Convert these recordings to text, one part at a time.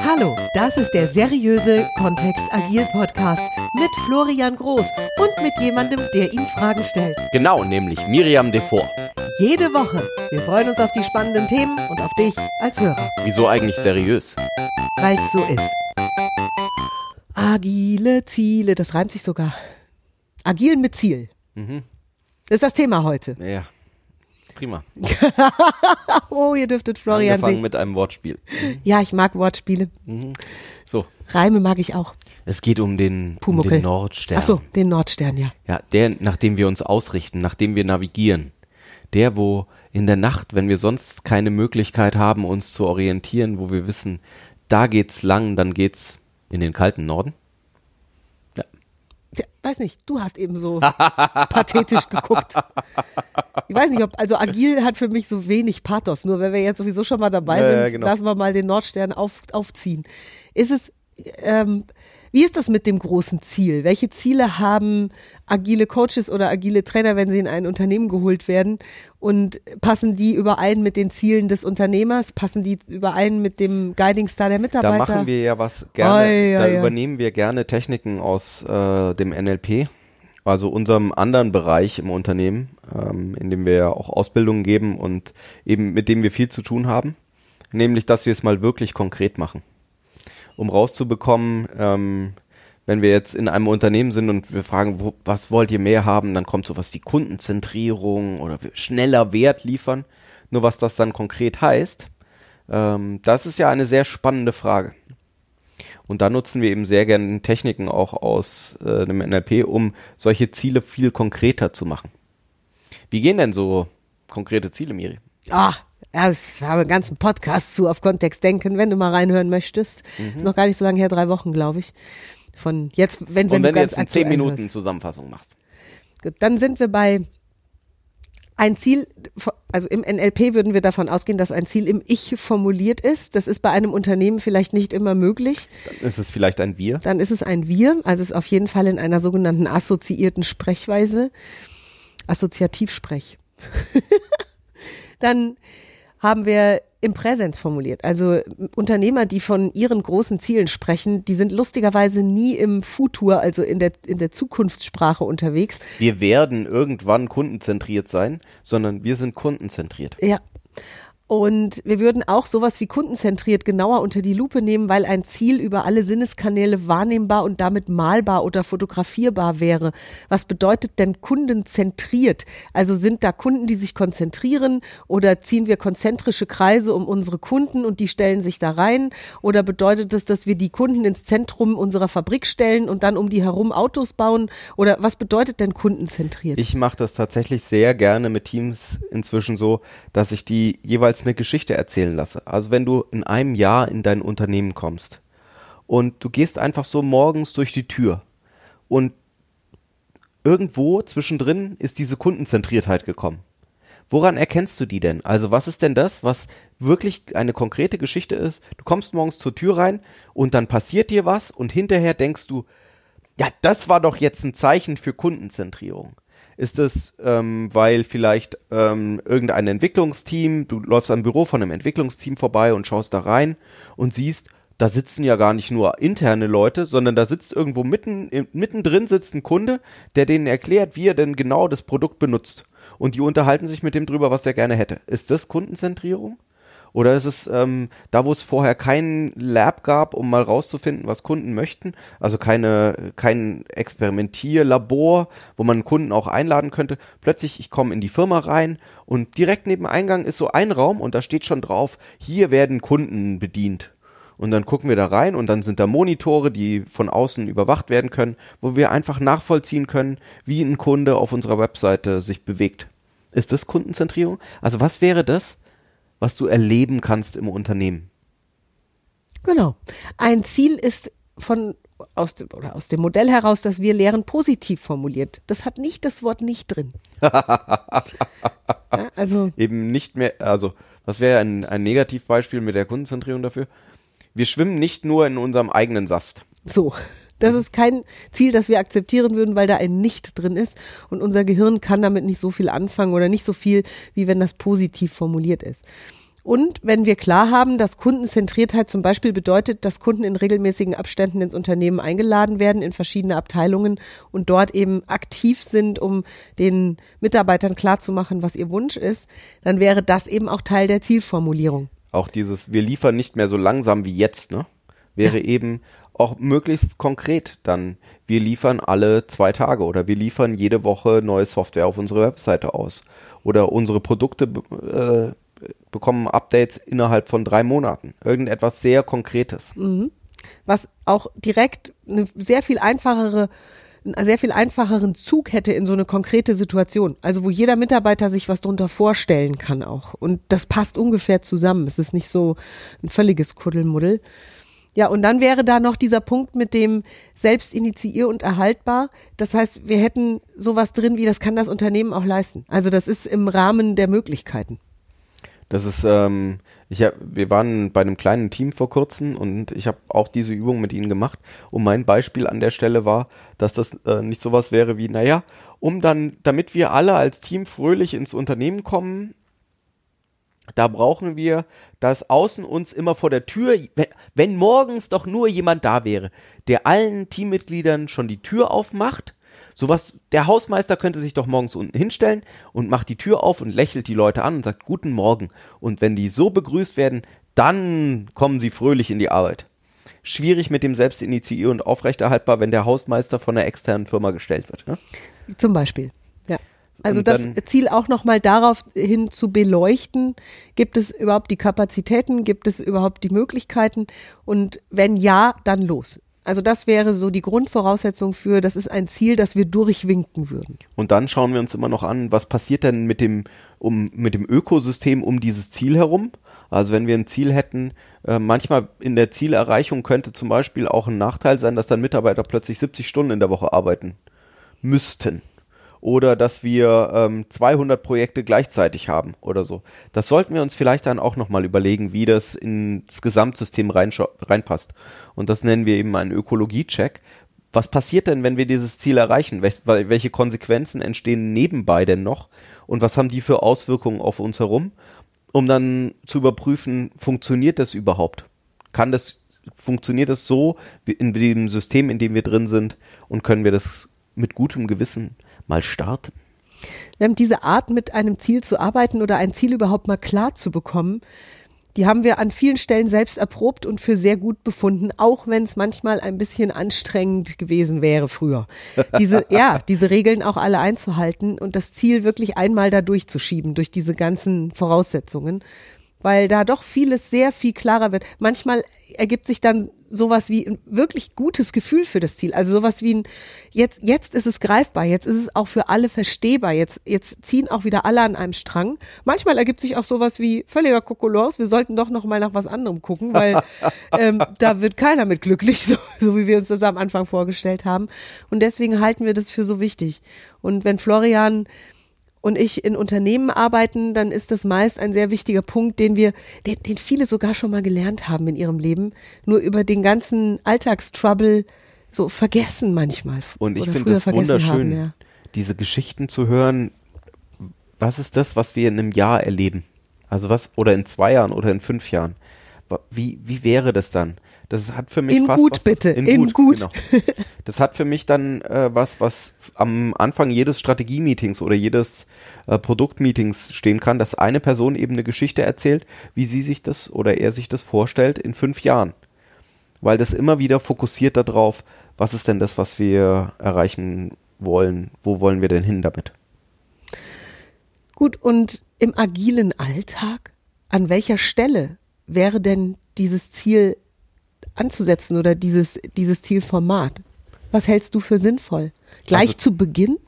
Hallo, das ist der seriöse Kontext Agil Podcast mit Florian Groß und mit jemandem, der ihm Fragen stellt. Genau, nämlich Miriam Devor. Jede Woche. Wir freuen uns auf die spannenden Themen und auf dich als Hörer, Wieso eigentlich seriös? weil es so ist. Agile Ziele, das reimt sich sogar. Agil mit Ziel. Das ist das Thema heute. Ja, prima. Oh, ihr dürftet Florian Angefangen sehen. mit einem Wortspiel. Ja, ich mag Wortspiele. So, Reime mag ich auch. es geht um den, um den Nordstern. Ach so, den Nordstern, ja. Ja, der, nach dem wir uns ausrichten, nach dem wir navigieren. Der, wo in der Nacht, wenn wir sonst keine Möglichkeit haben, uns zu orientieren, wo wir wissen, da geht's lang, dann geht's in den kalten Norden. Tja, weiß nicht, du hast eben so pathetisch geguckt. Ich weiß nicht, ob, also agil hat für mich so wenig Pathos. Nur wenn wir jetzt sowieso schon mal dabei Ja, sind, ja, genau. lassen wir mal den Nordstern auf, aufziehen. Ist es, ähm, wie ist das mit dem großen Ziel? Welche Ziele haben agile Coaches oder agile Trainer, wenn sie in ein Unternehmen geholt werden? Und passen die überein mit den Zielen des Unternehmers? Passen die überein mit dem Guiding Star der Da Mitarbeiter? machen wir ja was gerne, Oi, da oi, oi. übernehmen wir gerne Techniken aus äh, dem NLP, also unserem anderen Bereich im Unternehmen, ähm, in dem wir ja auch Ausbildungen geben und eben mit dem wir viel zu tun haben, nämlich dass wir es mal wirklich konkret machen, um rauszubekommen, ähm, wenn wir jetzt in einem Unternehmen sind und wir fragen, wo, was wollt ihr mehr haben, dann kommt sowas wie Kundenzentrierung oder schneller Wert liefern. Nur was das dann konkret heißt, ähm, das ist ja eine sehr spannende Frage. Und da nutzen wir eben sehr gerne Techniken auch aus äh, dem NLP, um solche Ziele viel konkreter zu machen. Wie gehen denn so konkrete Ziele, Miri? Ah, ja, ich habe einen ganzen Podcast zu auf Kontext denken, wenn du mal reinhören möchtest. Mhm. Ist noch gar nicht so lange her, drei Wochen, glaube ich. Von jetzt, wenn, wenn, Und wenn du jetzt in 10 aktuell Minuten hörst. Zusammenfassung machst. Gut, dann sind wir bei ein Ziel, also im NLP würden wir davon ausgehen, dass ein Ziel im Ich formuliert ist. Das ist bei einem Unternehmen vielleicht nicht immer möglich. Dann ist es vielleicht ein Wir. Dann ist es ein Wir, also ist auf jeden Fall in einer sogenannten assoziierten Sprechweise. Assoziativsprech. Dann haben wir im Präsens formuliert. Also Unternehmer, die von ihren großen Zielen sprechen, die sind lustigerweise nie im Futur, also in der, in der Zukunftssprache unterwegs. Wir werden irgendwann kundenzentriert sein, sondern wir sind kundenzentriert. Ja. Und wir würden auch sowas wie kundenzentriert genauer unter die Lupe nehmen, weil ein Ziel über alle Sinneskanäle wahrnehmbar und damit malbar oder fotografierbar wäre. Was bedeutet denn kundenzentriert? Also sind da Kunden, die sich konzentrieren oder ziehen wir konzentrische Kreise um unsere Kunden und die stellen sich da rein? Oder bedeutet es, dass wir die Kunden ins Zentrum unserer Fabrik stellen und dann um die herum Autos bauen? Oder was bedeutet denn kundenzentriert? Ich mache das tatsächlich sehr gerne mit Teams inzwischen so, dass ich die jeweils eine Geschichte erzählen lasse. Also wenn du in einem Jahr in dein Unternehmen kommst und du gehst einfach so morgens durch die Tür und irgendwo zwischendrin ist diese Kundenzentriertheit gekommen. Woran erkennst du die denn? Also was ist denn das, was wirklich eine konkrete Geschichte ist? Du kommst morgens zur Tür rein und dann passiert dir was und hinterher denkst du, ja, das war doch jetzt ein Zeichen für Kundenzentrierung. Ist es, ähm, weil vielleicht ähm, irgendein Entwicklungsteam, du läufst am Büro von einem Entwicklungsteam vorbei und schaust da rein und siehst, da sitzen ja gar nicht nur interne Leute, sondern da sitzt irgendwo mitten, mittendrin sitzt ein Kunde, der denen erklärt, wie er denn genau das Produkt benutzt. Und die unterhalten sich mit dem drüber, was er gerne hätte. Ist das Kundenzentrierung? Oder ist es ähm, da, wo es vorher kein Lab gab, um mal rauszufinden, was Kunden möchten? Also keine, kein Experimentierlabor, wo man Kunden auch einladen könnte. Plötzlich, ich komme in die Firma rein und direkt neben Eingang ist so ein Raum und da steht schon drauf, hier werden Kunden bedient. Und dann gucken wir da rein und dann sind da Monitore, die von außen überwacht werden können, wo wir einfach nachvollziehen können, wie ein Kunde auf unserer Webseite sich bewegt. Ist das Kundenzentrierung? Also was wäre das, was du erleben kannst im Unternehmen? Genau. Ein Ziel ist von aus dem, oder aus dem Modell heraus, dass wir lehren, positiv formuliert. Das hat nicht das Wort nicht drin. ja, also Eben nicht mehr, also was wäre ein, ein Negativbeispiel mit der Kundenzentrierung dafür? Wir schwimmen nicht nur in unserem eigenen Saft. so. Das ist kein Ziel, das wir akzeptieren würden, weil da ein Nicht drin ist. Und unser Gehirn kann damit nicht so viel anfangen oder nicht so viel, wie wenn das positiv formuliert ist. Und wenn wir klar haben, dass Kundenzentriertheit zum Beispiel bedeutet, dass Kunden in regelmäßigen Abständen ins Unternehmen eingeladen werden, in verschiedene Abteilungen und dort eben aktiv sind, um den Mitarbeitern klarzumachen, was ihr Wunsch ist, dann wäre das eben auch Teil der Zielformulierung. Auch dieses, wir liefern nicht mehr so langsam wie jetzt, ne? Wäre ja. eben auch möglichst konkret dann, wir liefern alle zwei Tage oder wir liefern jede Woche neue Software auf unsere Webseite aus oder unsere Produkte äh, bekommen Updates innerhalb von drei Monaten. Irgendetwas sehr Konkretes. Mhm. Was auch direkt eine sehr viel einfachere einen sehr viel einfacheren Zug hätte in so eine konkrete Situation. Also wo jeder Mitarbeiter sich was drunter vorstellen kann auch. Und das passt ungefähr zusammen. Es ist nicht so ein völliges Kuddelmuddel. Ja, und dann wäre da noch dieser Punkt mit dem selbst initiier und erhaltbar. Das heißt, wir hätten sowas drin, wie das kann das Unternehmen auch leisten. Also das ist im Rahmen der Möglichkeiten. Das ist, ähm, ich hab, wir waren bei einem kleinen Team vor kurzem und ich habe auch diese Übung mit ihnen gemacht. Und mein Beispiel an der Stelle war, dass das äh, nicht sowas wäre wie, naja, um dann, damit wir alle als Team fröhlich ins Unternehmen kommen, da brauchen wir, dass außen uns immer vor der Tür, wenn morgens doch nur jemand da wäre, der allen Teammitgliedern schon die Tür aufmacht Sowas, der Hausmeister könnte sich doch morgens unten hinstellen und macht die Tür auf und lächelt die Leute an und sagt Guten Morgen. Und wenn die so begrüßt werden, dann kommen sie fröhlich in die Arbeit. Schwierig mit dem Selbstinitiier und aufrechterhaltbar, wenn der Hausmeister von einer externen Firma gestellt wird. Ne? Zum Beispiel. Also das Ziel auch nochmal darauf hin zu beleuchten, gibt es überhaupt die Kapazitäten, gibt es überhaupt die Möglichkeiten und wenn ja, dann los. Also das wäre so die Grundvoraussetzung für, das ist ein Ziel, das wir durchwinken würden. Und dann schauen wir uns immer noch an, was passiert denn mit dem, um, mit dem Ökosystem um dieses Ziel herum? Also wenn wir ein Ziel hätten, äh, manchmal in der Zielerreichung könnte zum Beispiel auch ein Nachteil sein, dass dann Mitarbeiter plötzlich 70 Stunden in der Woche arbeiten müssten oder dass wir ähm, 200 Projekte gleichzeitig haben oder so. Das sollten wir uns vielleicht dann auch nochmal überlegen, wie das ins Gesamtsystem reinpasst. Und das nennen wir eben einen Ökologie-Check. Was passiert denn, wenn wir dieses Ziel erreichen? welche Konsequenzen entstehen nebenbei denn noch? Und was haben die für Auswirkungen auf uns herum? Um dann zu überprüfen, funktioniert das überhaupt? Kann das, funktioniert das so in dem System, in dem wir drin sind? Und können wir das mit gutem Gewissen mal starten? Diese Art, mit einem Ziel zu arbeiten oder ein Ziel überhaupt mal klar zu bekommen, die haben wir an vielen Stellen selbst erprobt und für sehr gut befunden, auch wenn es manchmal ein bisschen anstrengend gewesen wäre früher. Diese, ja, diese Regeln auch alle einzuhalten und das Ziel wirklich einmal da durchzuschieben durch diese ganzen Voraussetzungen, weil da doch vieles sehr viel klarer wird. Manchmal ergibt sich dann sowas wie ein wirklich gutes Gefühl für das Ziel. Also sowas wie ein, jetzt, jetzt ist es greifbar, jetzt ist es auch für alle verstehbar, jetzt, jetzt ziehen auch wieder alle an einem Strang. Manchmal ergibt sich auch sowas wie völliger Kokolores, wir sollten doch noch mal nach was anderem gucken, weil ähm, da wird keiner mit glücklich, so, so wie wir uns das am Anfang vorgestellt haben. Und deswegen halten wir das für so wichtig. Und wenn Florian und ich in Unternehmen arbeiten, dann ist das meist ein sehr wichtiger Punkt, den wir, den, den viele sogar schon mal gelernt haben in ihrem Leben, nur über den ganzen Alltagstrouble so vergessen manchmal. Und ich finde das wunderschön, haben, ja. diese Geschichten zu hören. Was ist das, was wir in einem Jahr erleben? Also was, oder in zwei Jahren oder in fünf Jahren? Wie, wie wäre das dann? Das hat für mich in fast gut was, bitte, in, in gut. gut. Genau. Das hat für mich dann äh, was, was am Anfang jedes Strategie-Meetings oder jedes äh, Produkt-Meetings stehen kann, dass eine Person eben eine Geschichte erzählt, wie sie sich das oder er sich das vorstellt in fünf Jahren. Weil das immer wieder fokussiert darauf, was ist denn das, was wir erreichen wollen, wo wollen wir denn hin damit? Gut, und im agilen Alltag, an welcher Stelle wäre denn dieses Ziel anzusetzen oder dieses, dieses Zielformat? Was hältst du für sinnvoll? Gleich also, zu Beginn?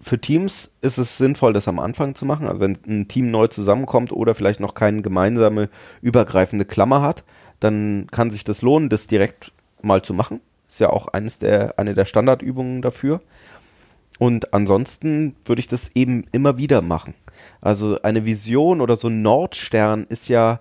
Für Teams ist es sinnvoll, das am Anfang zu machen. Also wenn ein Team neu zusammenkommt oder vielleicht noch keine gemeinsame übergreifende Klammer hat, dann kann sich das lohnen, das direkt mal zu machen. Ist ja auch eines der, eine der Standardübungen dafür. Und ansonsten würde ich das eben immer wieder machen. Also eine Vision oder so ein Nordstern ist ja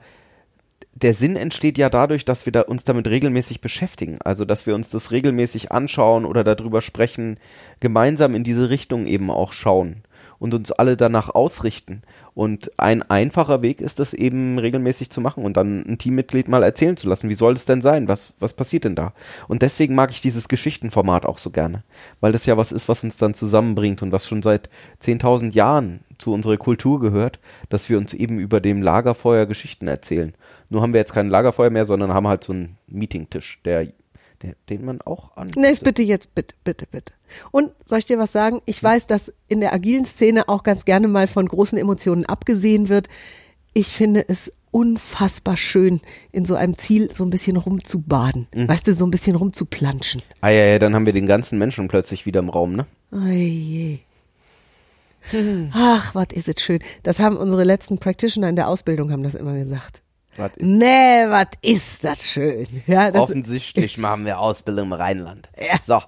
der Sinn entsteht ja dadurch, dass wir da uns damit regelmäßig beschäftigen. Also, dass wir uns das regelmäßig anschauen oder darüber sprechen, gemeinsam in diese Richtung eben auch schauen. Und uns alle danach ausrichten. Und ein einfacher Weg ist es eben regelmäßig zu machen und dann ein Teammitglied mal erzählen zu lassen, wie soll es denn sein? Was, was passiert denn da? Und deswegen mag ich dieses Geschichtenformat auch so gerne, weil das ja was ist, was uns dann zusammenbringt und was schon seit 10.000 Jahren zu unserer Kultur gehört, dass wir uns eben über dem Lagerfeuer Geschichten erzählen. Nur haben wir jetzt kein Lagerfeuer mehr, sondern haben halt so einen Meetingtisch, der der, den man auch an. Nee, bitte jetzt, bitte, bitte, bitte. Und soll ich dir was sagen? Ich weiß, dass in der agilen Szene auch ganz gerne mal von großen Emotionen abgesehen wird. Ich finde es unfassbar schön, in so einem Ziel so ein bisschen rumzubaden. Mhm. Weißt du, so ein bisschen rumzuplanschen. Ah ja, ja, dann haben wir den ganzen Menschen plötzlich wieder im Raum, ne? Hm. Ach, was ist es schön. Das haben unsere letzten Practitioner in der Ausbildung haben das immer gesagt. Was nee, was ist das schön. Ja, das Offensichtlich machen wir Ausbildung im Rheinland. Ja. So.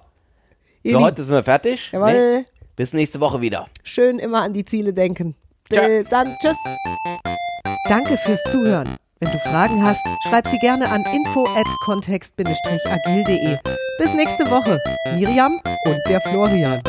Für heute sind wir fertig. Jawohl. Nee. Bis nächste Woche wieder. Schön immer an die Ziele denken. Bis dann. Tschüss. Danke fürs Zuhören. Wenn du Fragen hast, schreib sie gerne an info@kontext-agil.de. Bis nächste Woche. Miriam und der Florian.